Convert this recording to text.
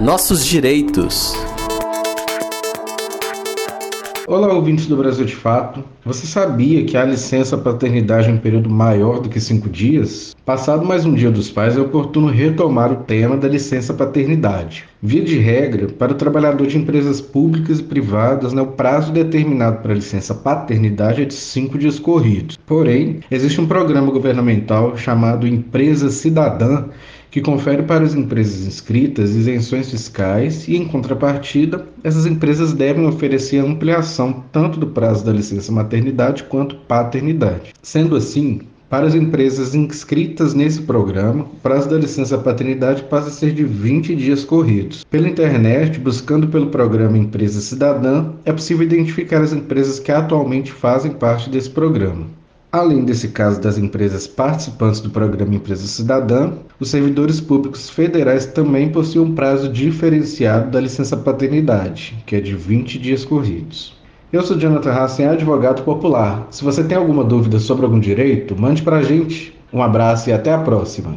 Nossos direitos. Olá, ouvintes do Brasil de Fato. Você sabia que a licença paternidade em um período maior do que cinco dias? Passado mais um dia dos pais, é oportuno retomar o tema da licença paternidade. Via de regra, para o trabalhador de empresas públicas e privadas, né, o prazo determinado para a licença paternidade é de cinco dias corridos. Porém, existe um programa governamental chamado Empresa Cidadã que confere para as empresas inscritas isenções fiscais e, em contrapartida, essas empresas devem oferecer ampliação tanto do prazo da licença maternidade quanto paternidade. Sendo assim, para as empresas inscritas nesse programa, o prazo da licença paternidade passa a ser de 20 dias corridos. Pela internet, buscando pelo programa Empresa Cidadã, é possível identificar as empresas que atualmente fazem parte desse programa. Além desse caso das empresas participantes do programa Empresa Cidadã, os servidores públicos federais também possuem um prazo diferenciado da licença paternidade, que é de 20 dias corridos. Eu sou Jonathan Hassen, advogado popular. Se você tem alguma dúvida sobre algum direito, mande para a gente. Um abraço e até a próxima.